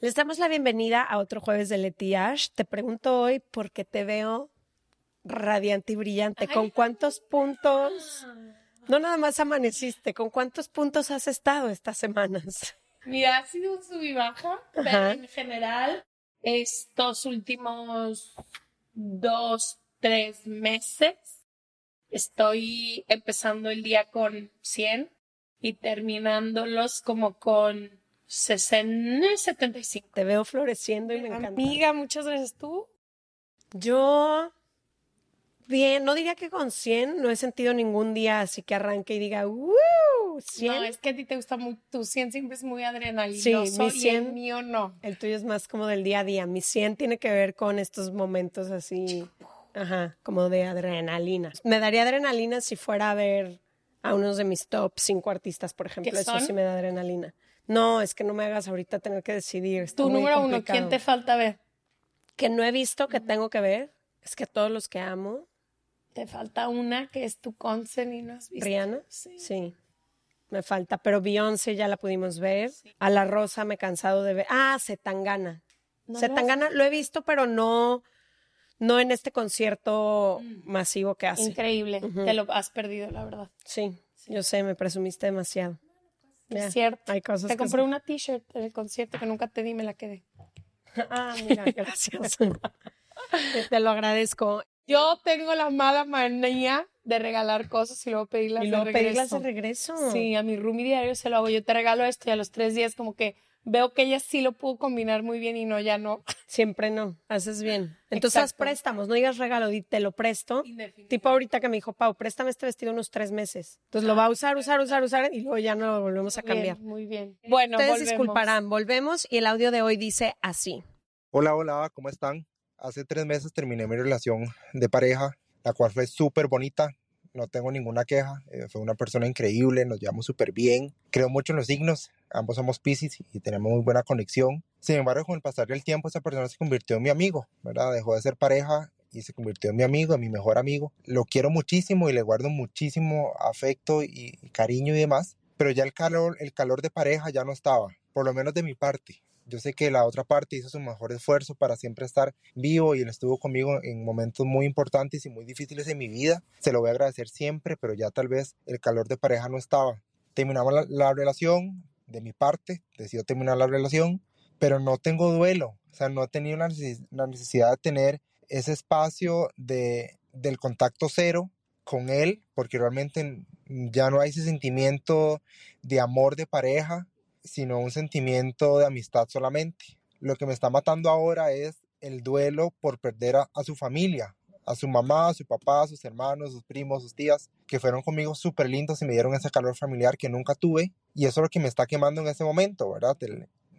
Les damos la bienvenida a otro jueves de Leti Ash. Te pregunto hoy por qué te veo radiante y brillante. ¿Con cuántos puntos? No nada más amaneciste, ¿con cuántos puntos has estado estas semanas? Mira, ha sido un sub y baja, pero Ajá. en general, estos últimos dos, tres meses, estoy empezando el día con 100 y terminándolos como con 60, 75. Te veo floreciendo y me encanta. Amiga, muchas gracias. ¿Tú? Yo, bien, no diría que con 100, no he sentido ningún día así que arranque y diga, ¡Woo! 100. No, es que a ti te gusta muy, tu 100 siempre es muy adrenalinoso Sí, mi y 100 el mío no. El tuyo es más como del día a día. Mi 100 tiene que ver con estos momentos así, ajá, como de adrenalina. Me daría adrenalina si fuera a ver a unos de mis top 5 artistas, por ejemplo. ¿Qué Eso sí me da adrenalina. No, es que no me hagas ahorita tener que decidir. está Tu número uno. ¿quién te falta ver? Que no he visto, que tengo que ver, es que todos los que amo, Te falta una que es tu concert y no has visto. Rihanna, Sí. sí. Me falta, pero Beyoncé ya la pudimos ver. A La Rosa me he cansado de ver. Ah, Zetangana. No lo Zetangana lo he visto, pero no, no en este concierto masivo que hace. Increíble. Te lo has perdido, la verdad. Sí, yo sé, me presumiste demasiado. Es cierto. Hay cosas Te compré una t-shirt en el concierto que nunca te di, me la quedé. Ah, mira, gracias. Te lo agradezco. Yo tengo la mala manía de regalar cosas y luego pedirlas y luego de pedirlas de regreso. regreso. Sí, a mi roomie diario se lo hago. Yo te regalo esto y a los tres días como que veo que ella sí lo pudo combinar muy bien y no, ya no. Siempre no, haces bien. Entonces haz préstamos, no digas regalo, di te lo presto. Tipo ahorita que me dijo, Pau, préstame este vestido unos tres meses. Entonces lo va a usar, usar, usar, usar y luego ya no lo volvemos a cambiar. Bien, muy bien. Bueno, Ustedes volvemos. disculparán, volvemos y el audio de hoy dice así. Hola, hola, ¿cómo están? Hace tres meses terminé mi relación de pareja, la cual fue súper bonita, no tengo ninguna queja, eh, fue una persona increíble, nos llevamos súper bien, creo mucho en los signos, ambos somos Pisces y tenemos muy buena conexión. Sin embargo, con el pasar del tiempo, esa persona se convirtió en mi amigo, ¿verdad? Dejó de ser pareja y se convirtió en mi amigo, en mi mejor amigo. Lo quiero muchísimo y le guardo muchísimo afecto y, cariño y demás, pero ya el calor, el calor de pareja ya no estaba, por lo menos de mi parte. Yo sé que la otra parte hizo su mejor esfuerzo para siempre estar vivo y él estuvo conmigo en momentos muy importantes y muy difíciles en mi vida. Se lo voy a agradecer siempre, pero ya tal vez el calor de pareja no estaba. Terminamos la relación, de mi parte, decidió terminar la relación, pero no tengo duelo. O sea, no he tenido la neces- necesidad de tener ese espacio de, del contacto cero con él, porque realmente ya no hay ese sentimiento de amor de pareja, sino un sentimiento de amistad solamente. Lo que me está matando ahora es el duelo por perder a su familia, a su mamá, a su papá, a sus hermanos, sus primos, sus tías, que fueron conmigo súper lindos y me dieron ese calor familiar que nunca tuve. Y eso es lo que me está quemando en ese momento, ¿verdad?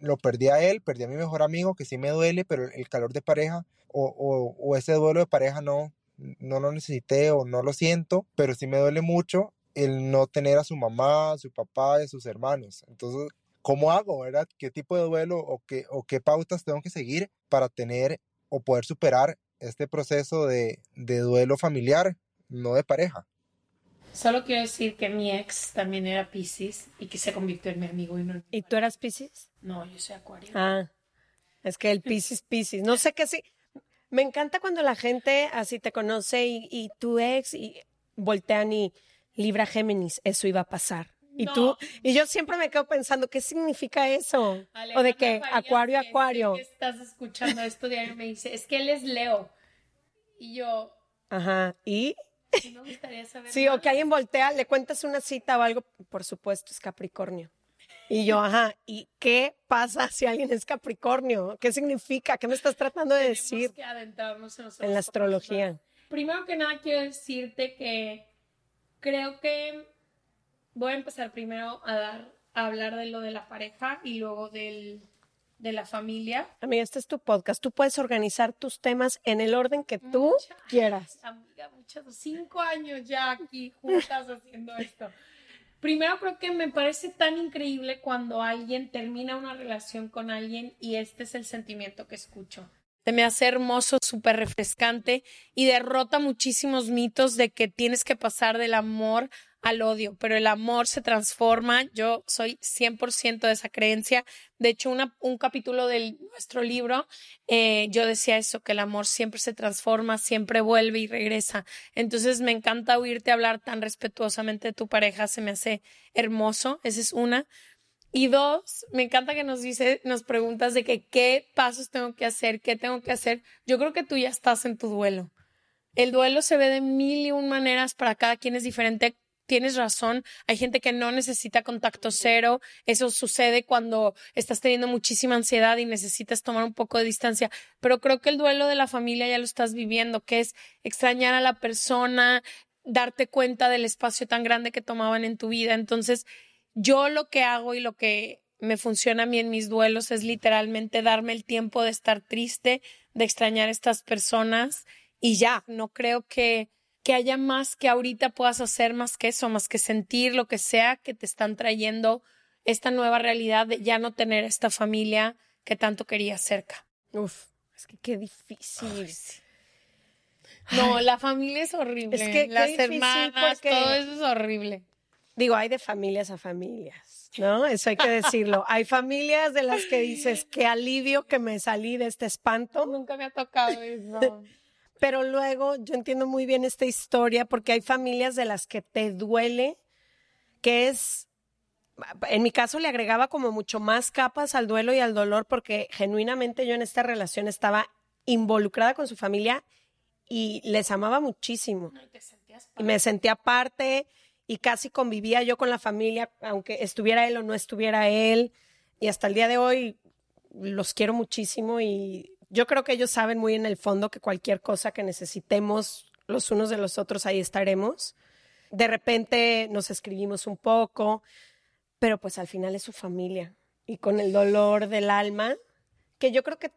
Lo perdí a él, perdí a mi mejor amigo, que sí me duele, pero el calor de pareja o, o- o ese duelo de pareja no, no lo necesité o no lo siento, pero sí me duele mucho el no tener a su mamá, a su papá y a sus hermanos. Entonces, ¿cómo hago, verdad? ¿Qué tipo de duelo o qué, o qué pautas tengo que seguir para tener o poder superar este proceso de, de duelo familiar, no de pareja? Solo quiero decir que mi ex también era Pisces y que se convirtió en mi amigo y no en mi ¿Y tú eras Pisces? No, yo soy Acuario. Ah, es que el Pisces, Pisces. No sé qué sí. Me encanta cuando la gente así te conoce y, y tu ex y voltean y Libra Géminis, eso iba a pasar. Y No. tú, y yo siempre me quedo pensando, ¿qué significa eso? o de Alejandra que Farías, Acuario, Acuario. que estás escuchando esto diario me dice, es que él es Leo. Y yo, Ajá. ¿Y? sí me gustaría saber Sí, o más. que alguien voltea, le cuentas una cita o algo, por supuesto, es Capricornio. Y yo, ajá, ¿y qué pasa si alguien es Capricornio? ¿Qué significa? ¿Qué me estás tratando de Tenemos decir que adentrarnos en, en la astrología? Primero que nada quiero decirte que creo que voy a empezar primero a dar a hablar de lo de la pareja y luego del, de la familia. Amiga, este es tu podcast. Tú puedes organizar tus temas en el orden que tú Muchas quieras. Amiga, muchas, cinco años ya aquí juntas haciendo esto. Primero creo que me parece tan increíble cuando alguien termina una relación con alguien y este es el sentimiento que escucho. Se me hace hermoso, súper refrescante y derrota muchísimos mitos de que tienes que pasar del amor al odio, pero el amor se transforma. Yo soy 100% de esa creencia. De hecho, un capítulo de nuestro libro, eh, yo decía eso, que el amor siempre se transforma, siempre vuelve y regresa. Entonces, me encanta oírte hablar tan respetuosamente de tu pareja, se me hace hermoso. Esa es una. Y dos, me encanta que nos dice, nos preguntas de que qué pasos tengo que hacer, qué tengo que hacer. Yo creo que tú ya estás en tu duelo. El duelo se ve de mil y un maneras, para cada quien es diferente. Tienes razón, hay gente que no necesita contacto cero, eso sucede cuando estás teniendo muchísima ansiedad y necesitas tomar un poco de distancia, pero creo que el duelo de la familia ya lo estás viviendo, que es extrañar a la persona, darte cuenta del espacio tan grande que tomaban en tu vida. Entonces, yo lo que hago y lo que me funciona a mí en mis duelos es literalmente darme el tiempo de estar triste, de extrañar a estas personas y ya, no creo que, que haya más que ahorita puedas hacer más que eso, más que sentir lo que sea que te están trayendo esta nueva realidad de ya no tener esta familia que tanto querías cerca. Uf, es que qué difícil. No, la familia es horrible. Es que las hermanas, porque- todo eso es horrible. Digo, hay de familias a familias, ¿no? Eso hay que decirlo. Hay familias de las que dices, qué alivio que me salí de este espanto. Nunca me ha tocado eso. Pero luego yo entiendo muy bien esta historia porque hay familias de las que te duele, que es, en mi caso le agregaba como mucho más capas al duelo y al dolor porque genuinamente yo en esta relación estaba involucrada con su familia y les amaba muchísimo. No, y te sentías Y me sentía parte y casi convivía yo con la familia, aunque estuviera él o no estuviera él. Y hasta el día de hoy los quiero muchísimo y yo creo que ellos saben muy en el fondo que cualquier cosa que necesitemos los unos de los otros, ahí estaremos. De repente nos escribimos un poco, pero pues al final es su familia y con el dolor del alma, que yo creo que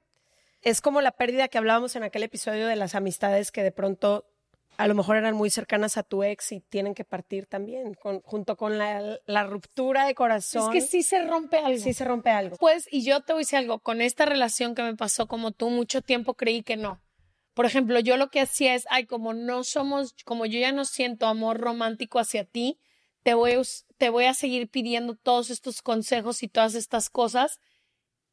es como la pérdida que hablábamos en aquel episodio de las amistades que de pronto a lo mejor eran muy cercanas a tu ex y tienen que partir también, con- junto con la, la ruptura de Es corazón. que sí se rompe algo. sí se rompe algo. Pues, y yo te voy a decir algo, con esta relación que me pasó como tú, mucho tiempo creí que no. Por ejemplo, yo lo que hacía es, ay, como no somos, como yo ya no siento amor romántico hacia ti, te voy a, te voy a seguir pidiendo todos estos consejos y todas estas cosas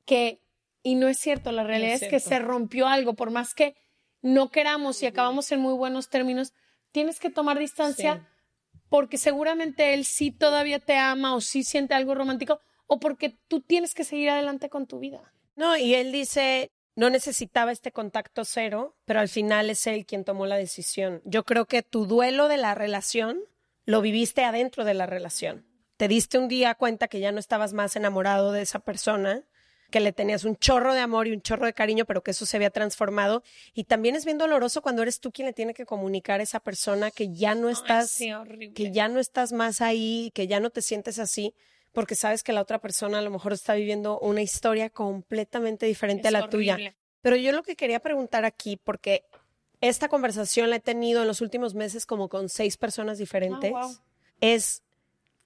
que, y no es cierto, la realidad es, es que se rompió algo, por más que no queramos y acabamos en muy buenos términos, tienes que tomar distancia Sí. porque seguramente él sí todavía te ama o sí siente algo romántico o porque tú tienes que seguir adelante con tu vida. No, y él dice, no necesitaba este contacto cero, pero al final es él quien tomó la decisión. Yo creo que tu duelo de la relación lo viviste adentro de la relación. Te diste un día cuenta que ya no estabas más enamorado de esa persona, que le tenías un chorro de amor y un chorro de cariño, pero que eso se había transformado. Y también es bien doloroso cuando eres tú quien le tiene que comunicar a esa persona que ya no estás, Ay, sí, horrible. que ya no estás más ahí, que ya no te sientes así, porque sabes que la otra persona a lo mejor está viviendo una historia completamente diferente a la tuya. Pero yo lo que quería preguntar aquí, porque esta conversación la he tenido en los últimos meses como con seis personas diferentes, Ah, wow. es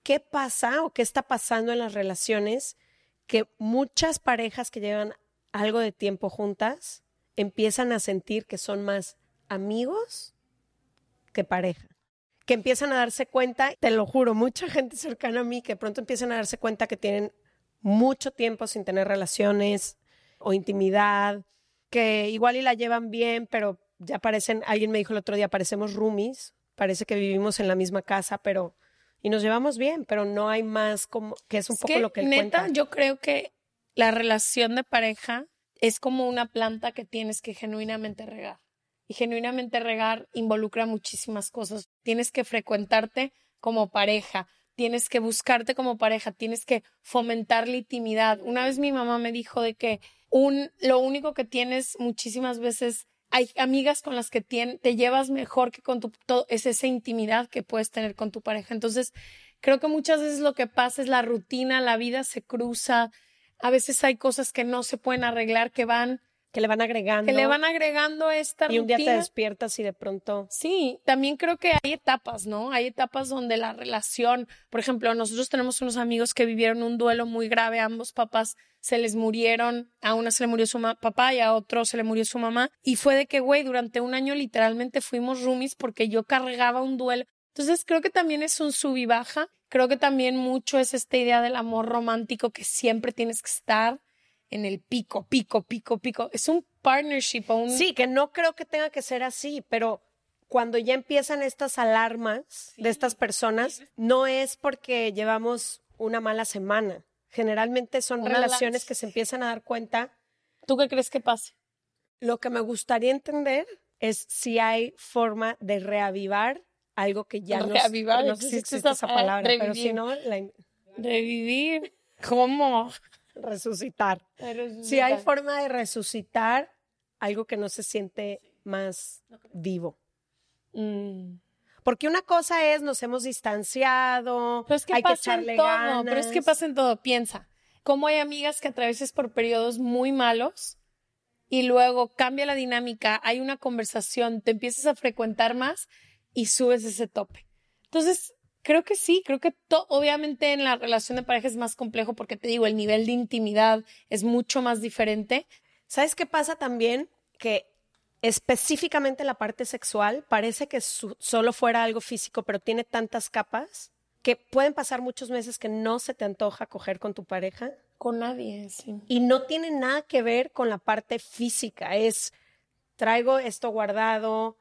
qué pasa o qué está pasando en las relaciones que muchas parejas que llevan algo de tiempo juntas empiezan a sentir que son más amigos que pareja. Que empiezan a darse cuenta, te lo juro, mucha gente cercana a mí que pronto empiezan a darse cuenta que tienen mucho tiempo sin tener relaciones o intimidad, que igual y la llevan bien, pero ya parecen, alguien me dijo el otro día, parecemos roomies, parece que vivimos en la misma casa, pero y nos llevamos bien, pero no hay más como que es un poco lo que él neta, cuenta. yo creo que la relación de pareja es como una planta que tienes que genuinamente regar. Y genuinamente regar involucra muchísimas cosas. Tienes que frecuentarte como pareja, tienes que buscarte como pareja, tienes que fomentar la intimidad. Una vez mi mamá me dijo de que un, lo único que tienes muchísimas veces hay amigas con las que tien- te llevas mejor que con tu todo, es esa intimidad que puedes tener con tu pareja. Entonces, creo que muchas veces lo que pasa es la rutina, la vida se cruza. A veces hay cosas que no se pueden arreglar, que van, que le van agregando. que le van agregando esta y un día te rutina. despiertas y de pronto Sí, también creo que hay etapas, ¿no? Hay etapas donde la relación, por ejemplo, nosotros tenemos unos amigos que vivieron un duelo muy grave, ambos papás se les murieron, a una se le murió su papá y a otro se le murió su mamá, y fue de que, güey, durante un año literalmente fuimos roomies porque yo cargaba un duelo. Entonces creo que también es un sub y baja, creo que también mucho es esta idea del amor romántico que siempre tienes que estar en el pico, pico, pico, pico. Es un partnership un... Sí, que no creo que tenga que ser así, pero cuando ya empiezan estas alarmas de estas personas, no es porque llevamos una mala semana. Generalmente son Una relaciones la- que se empiezan a dar cuenta. ¿Tú qué crees que pase? Lo que me gustaría entender es si hay forma de reavivar algo que ya no Reavivar, no sé si existe esa esa palabra, pero revivir. si no, la- Revivir. ¿Cómo? Resucitar. Si hay forma de resucitar algo que no se siente más vivo. Mm. Porque una cosa es nos hemos distanciado, Pero es que hay que pasa en echarle todo, ganas. pero es que pasa en todo. Piensa, cómo hay amigas que atravesas por periodos muy malos y luego cambia la dinámica, hay una conversación, te empiezas a frecuentar más y subes ese tope. Entonces, creo que sí, creo que obviamente en la relación de pareja es más complejo porque te digo, el nivel de intimidad es mucho más diferente. ¿Sabes qué pasa también? Que específicamente la parte sexual parece que solo fuera algo físico, pero tiene tantas capas que pueden pasar muchos meses que no se te antoja coger con tu pareja Con nadie, sí. y no tiene nada que ver con la parte física. Es traigo esto guardado,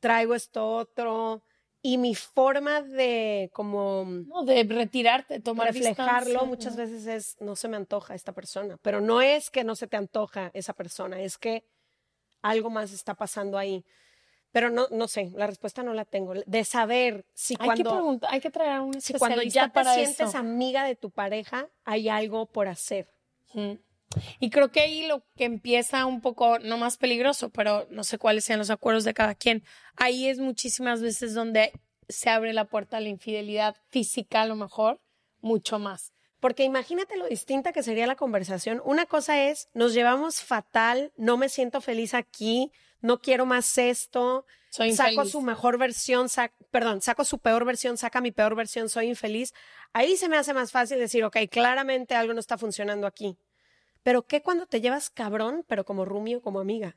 traigo esto otro y mi forma de como No, de retirarte, tomar reflejarlo distancia, muchas ¿no? veces es no se me antoja esta persona, pero no es que no se te antoja esa persona, es que algo más está pasando ahí. Pero no, no sé, la respuesta no la tengo. De saber si Hay que cuando, preguntar, hay que traer a un si cuando especialista ya te para sientes eso. amiga de tu pareja, hay algo por hacer. Ujú. Y creo que ahí lo que empieza un poco, no más peligroso, pero no sé cuáles sean los acuerdos de cada quien. Ahí es muchísimas veces donde se abre la puerta a la infidelidad física, a lo mejor, mucho más. Porque imagínate lo distinta que sería la conversación. Una cosa es, nos llevamos fatal, no me siento feliz aquí, no quiero más esto, Soy saco infeliz. su mejor versión, sac- perdón, saco su peor versión, saca mi peor versión, soy infeliz. Ahí se me hace más fácil decir, ok, claramente algo no está funcionando aquí. Pero ¿qué cuando te llevas cabrón, pero como rumio, como amiga?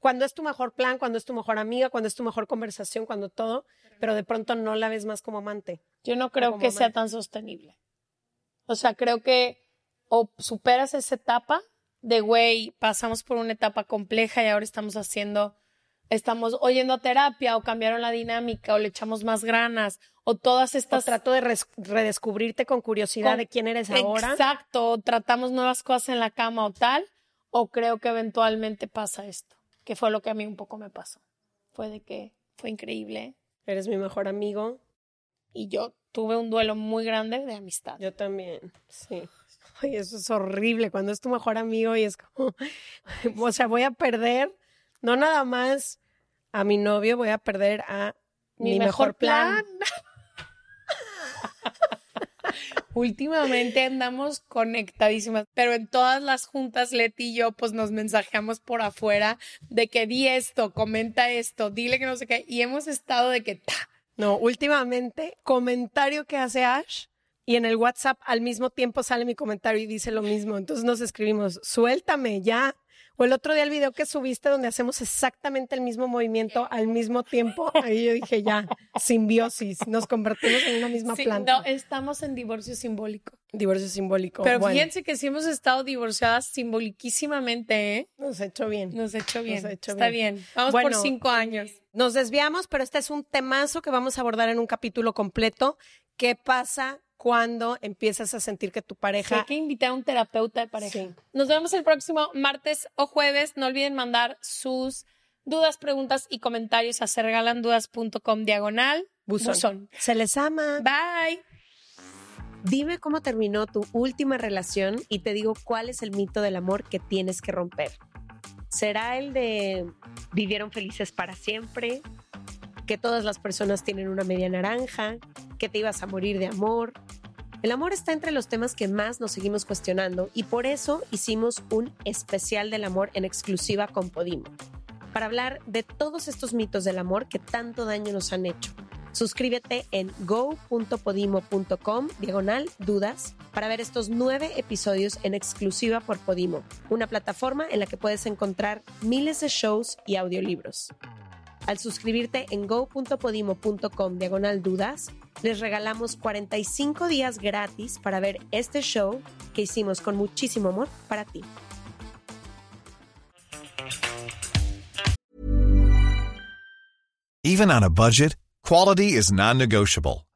Cuando es tu mejor plan, cuando es tu mejor amiga, cuando es tu mejor conversación, cuando todo, pero de pronto no la ves más como amante. Yo no creo que sea tan sostenible. O sea, creo que o superas esa etapa de, güey, pasamos por una etapa compleja y ahora estamos haciendo, estamos oyendo a terapia o cambiaron la dinámica o le echamos más granas o todas O estas... trato de redescubrirte con curiosidad Con- de quién eres ahora. Exacto, o tratamos nuevas cosas en la cama o tal, o creo que eventualmente pasa esto, que fue lo que a mí un poco me pasó. Fue de que fue increíble Eres mi mejor amigo. y yo tuve un duelo muy grande de amistad. Yo también, sí. Ay, eso es horrible cuando es tu mejor amigo y es como, o sea, voy a perder, no nada más a mi novio, voy a perder a mi, mejor, plan. Últimamente andamos conectadísimas, pero en todas las juntas, Leti y yo, pues nos mensajeamos por afuera de que di esto, comenta esto, dile que no sé qué, y hemos estado de que ta, No, últimamente, comentario que hace Ash, y en el WhatsApp al mismo tiempo sale mi comentario y dice lo mismo. Entonces nos escribimos, suéltame ya. O el otro día el video que subiste donde hacemos exactamente el mismo movimiento al mismo tiempo. Ahí yo dije, ya, simbiosis, nos convertimos en una misma Sí, planta. no, estamos en divorcio simbólico. Divorcio simbólico. Pero Bueno, fíjense que sí hemos estado divorciadas simboliquísimamente, ¿eh? nos ha hecho bien. Nos ha hecho bien. ha hecho Está bien. bien. Vamos Bueno, por cinco años. Nos desviamos, pero este es un temazo que vamos a abordar en un capítulo completo. ¿Qué pasa cuando empiezas a sentir que tu Sí, pareja hay que invitar a un terapeuta de pareja. Sí. Nos vemos el próximo martes o jueves. No olviden mandar sus dudas, preguntas y comentarios a sergalandudas.com diagonal Buzón. buzón. se les ama? Bye. Dime cómo terminó tu última relación y te digo cuál es el mito del amor que tienes que romper. ¿Será el de vivieron felices para siempre? ¿Que todas las personas tienen una media naranja? ¿Que te ibas a morir de amor? El amor está entre los temas que más nos seguimos cuestionando y por eso hicimos un especial del amor en exclusiva con Podimo, para hablar de todos estos mitos del amor que tanto daño nos han hecho. Suscríbete en go.podimo.com diagonal dudas para ver estos nueve episodios en exclusiva por Podimo, una plataforma en la que puedes encontrar miles de shows y audiolibros. Al suscribirte en go.podimo.com diagonal dudas, les regalamos 45 días gratis para ver este show que hicimos con muchísimo amor para ti. Even on a budget, quality is non-negotiable.